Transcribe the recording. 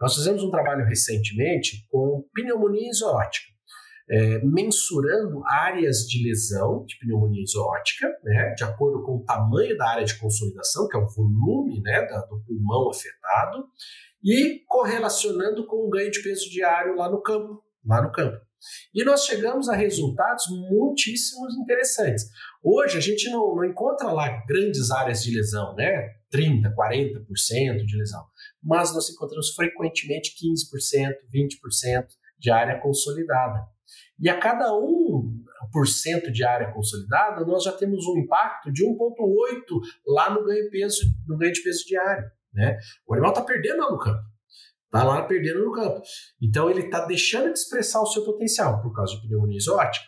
Nós fizemos um trabalho recentemente com pneumonia isoótica é, mensurando áreas de lesão de pneumonia isótica, né, de acordo com o tamanho da área de consolidação, que é o volume né, da, do pulmão afetado, e correlacionando com o ganho de peso diário lá no campo, lá no campo. E nós chegamos a resultados muitíssimos interessantes. Hoje a gente não, não encontra lá grandes áreas de lesão, né? 30, 40% de lesão, mas nós encontramos frequentemente 15%, 20% de área consolidada. E a cada 1% de área consolidada, nós já temos um impacto de 1,8 lá no ganho, peso, no ganho de peso diário. Né? O animal está perdendo lá no campo. Está lá perdendo no campo. Então ele está deixando de expressar o seu potencial por causa de pneumonia exótica.